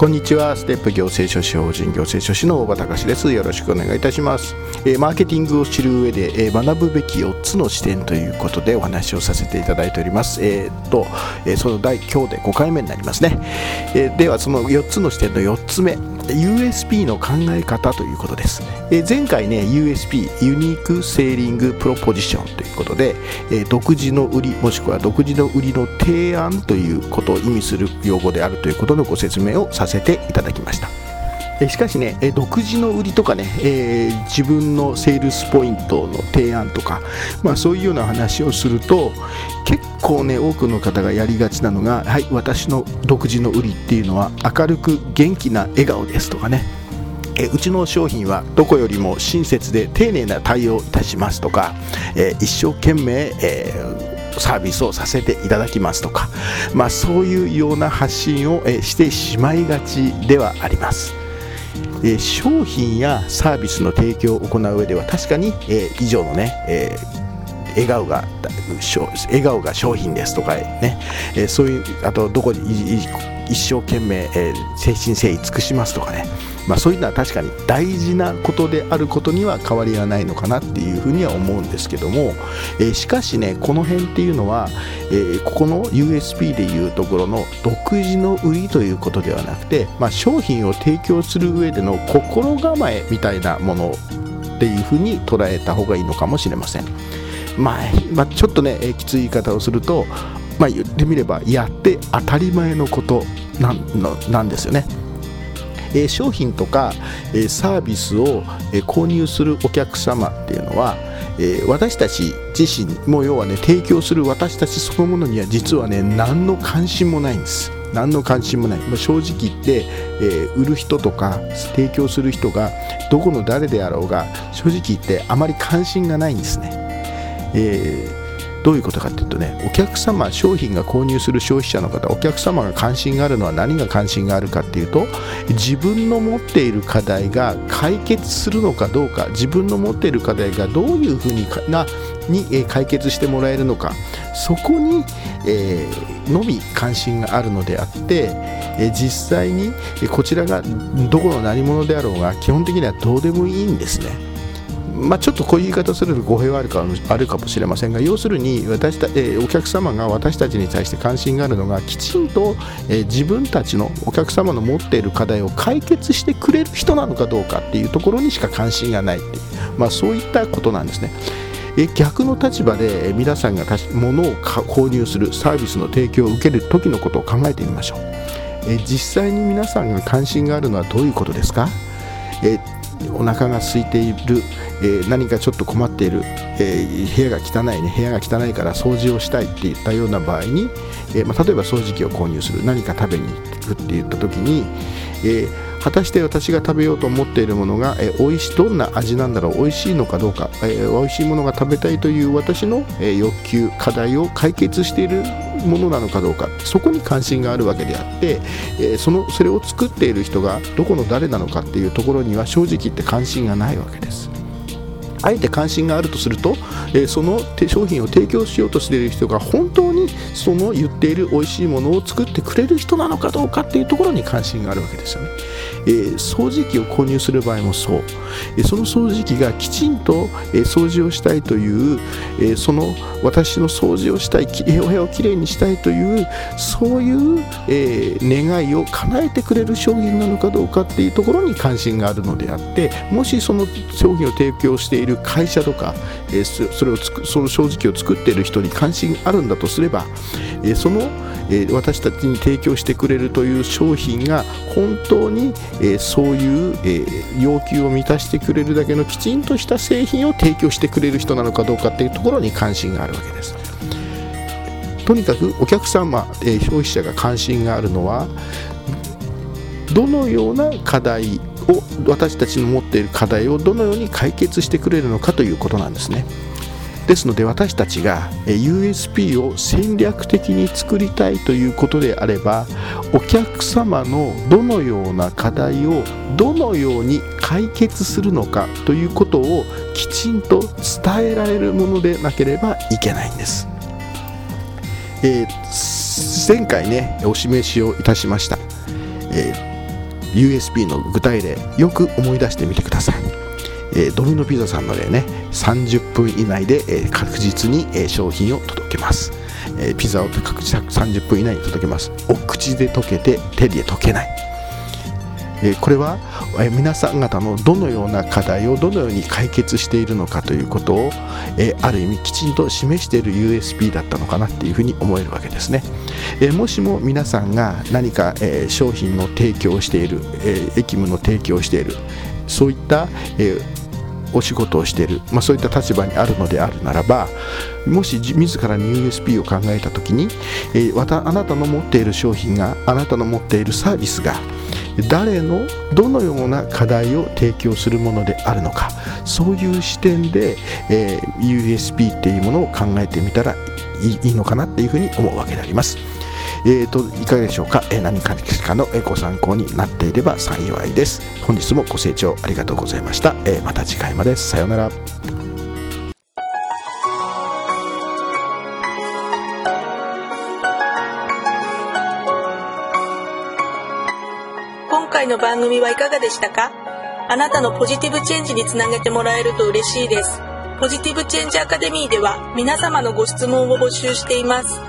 こんにちは。ステップ行政書士法人行政書士の大場隆です。よろしくお願いいたします、えー、マーケティングを知る上で、えー、学ぶべき4つの視点ということでお話をさせていただいております。えー、っと、えその第今日で5回目になりますね、えではその4つの視点の4つ目。USP の考え方ということです、え前回ね USP ユニークセーリングプロポジションということで、え独自の売りもしくは独自の売りの提案ということを意味する用語であるということのご説明をさせていただきました。えしかしね、独自の売りとかね、えー、自分のセールスポイントの提案とか、まあ、そういうような話をすると結構ね多くの方がやりがちなのが、はい、私の独自の売りっていうのは明るく元気な笑顔ですとかねえうちの商品はどこよりも親切で丁寧な対応いたしますとか、えー、一生懸命、えー、サービスをさせていただきますとか、まあ、そういうような発信を、えしてしまいがちではあります。え商品やサービスの提供を行う上では確かに、え以上のね、え笑顔が笑顔が商品ですとかね、えそういうあとどこに一生懸命、えー、誠心誠意尽くしますとかね、まあ、そういうのは確かに大事なことであることには変わりはないのかなっていうふうには思うんですけども、えー、しかしねこの辺っていうのは、えー、ここの USP でいうところの独自の売りということではなくて、まあ、商品を提供する上での心構えみたいなものっていうふうに捉えた方がいいのかもしれません。まあ、まあ、ちょっとね、えきつい言い方をするとまあ、言ってみればやって当たり前のことなんのなんですよね。えー、商品とか、えー、サービスを、えー、購入するお客様っていうのは、え私たち自身も要はね提供する私たちそのものには実はね何の関心もないんです。何の関心もない、まあ、正直言って、え売る人とか提供する人がどこの誰であろうが正直言ってあまり関心がないんですね。えーどういうことかというとねお客様商品が購入する消費者の方お客様が関心があるのは何が関心があるかっていうと自分の持っている課題が解決するのかどうか自分の持っている課題がどういうふうになに、え解決してもらえるのかそこに、えー、のみ関心があるのであって、え実際にこちらがどこの何者であろうが基本的にはどうでもいいんですね。まあ、ちょっとこういう言い方すると語弊はあるかあるかもしれませんが要するに私た、えー、お客様が私たちに対して関心があるのがきちんと、えー、自分たちのお客様の持っている課題を解決してくれる人なのかどうかっていうところにしか関心がないっていう、まあ、そういったことなんですね。え逆の立場で皆さんが物を購入するサービスの提供を受ける時のことを考えてみましょう。え実際に皆さんが関心があるのはどういうことですか？えお腹が空いている、えー、何かちょっと困っている、えー、部屋が汚いね部屋が汚いから掃除をしたいっていったような場合に、えー、まあ、例えば掃除機を購入する何か食べに行くって言った時に、え果たして私が食べようと思っているものが、え、美味しどんな味なんだろう美味しいのかどうか、えー、美味しいものが食べたいという私の、え欲求課題を解決しているものなのかどうかそこに関心があるわけであって、えー、そのそれを作っている人がどこの誰なのかっていうところには正直言って関心がないわけです。あえて関心があるとすると、えー、その商品を提供しようとしている人が本当にその言っている美味しいものを作ってくれる人なのかどうかっていうところに関心があるわけですよね。えー、掃除機を購入する場合もそう、えー、その掃除機がきちんと、えー、掃除をしたいという、えその私の掃除をしたいお部屋をきれいにしたいというそういう、え願いを叶えてくれる商品なのかどうかっていうところに関心があるのであってもしその商品を提供している会社とか、えそれをつくその掃除機を作っている人に関心があるんだとすれば、えそのえ私たちに提供してくれるという商品が本当に、えそういう、え要求を満たしてくれるだけのきちんとした製品を提供してくれる人なのかどうかっていうところに関心があるわけです。とにかくお客様、え消費者が関心があるのはどのような課題を私たちの持っている課題をどのように解決してくれるのかということなんですね。ですので私たちが USP を戦略的に作りたいということであればお客様のどのような課題をどのように解決するのかということをきちんと伝えられるものでなければいけないんです。えー、前回ねお示しをいたしました、えー、USB の具体例よく思い出してみてください。えドミノピザさんの例ね30分以内で、え確実に、え商品を届けます、えピザを確実30分以内に届けます。お口で溶けて手で溶けない。えこれは、え皆さん方のどのような課題をどのように解決しているのかということを、えある意味きちんと示している USB だったのかなっていうふうに思えるわけですね、えもしも皆さんが何か、え商品の提供をしている、え駅務の提供をしているそういった、えお仕事をしている、まあ、そういった立場にあるのであるならばもし自らに USP を考えた時に、えー、あなたの持っている商品があなたの持っているサービスが誰のどのような課題を提供するものであるのかそういう視点で、えー、USP っていうものを考えてみたらいいのかなっていうふうに思うわけであります。えーと、いかがでしょうか、えー、何かかのご参考になっていれば幸いです。本日もご清聴ありがとうございました、えー、また次回まで。さようなら。今回の番組はいかがでしたか？あなたのポジティブチェンジにつなげてもらえると嬉しいです。ポジティブチェンジアカデミーでは皆様のご質問を募集しています。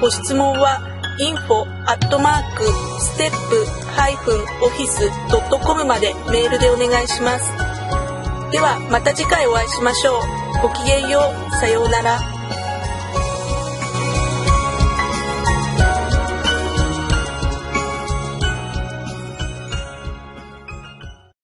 ご質問は info アットマークステップハイフンオフィスドットコムまでメールでお願いします。ではまた次回お会いしましょう。ごきげんよう。さようなら。